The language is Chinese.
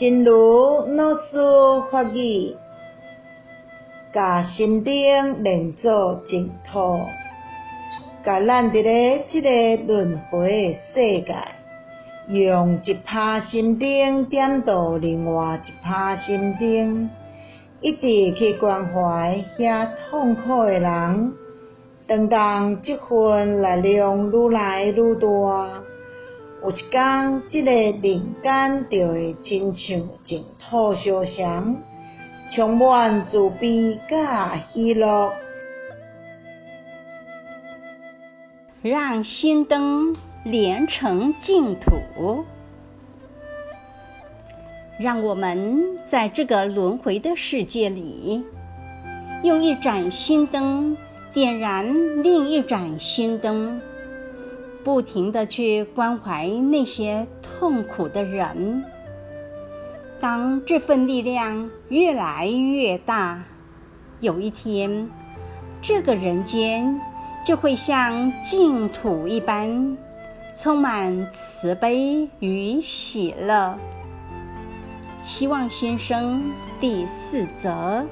真如老师法语，甲心灯连做净土，甲咱伫咧即个轮回诶世界，用一帕心灯点到另外一帕心灯，一直去关怀遐痛苦诶人。当当这份力量愈来愈大。有一天，这个人间就会亲像净土相像，充满慈悲甲喜乐。让心灯连成净土，让我们在这个轮回的世界里，用一盏心灯点燃另一盏心灯。不停的去关怀那些痛苦的人。当这份力量越来越大，有一天，这个人间就会像净土一般，充满慈悲与喜乐。希望先生第四则。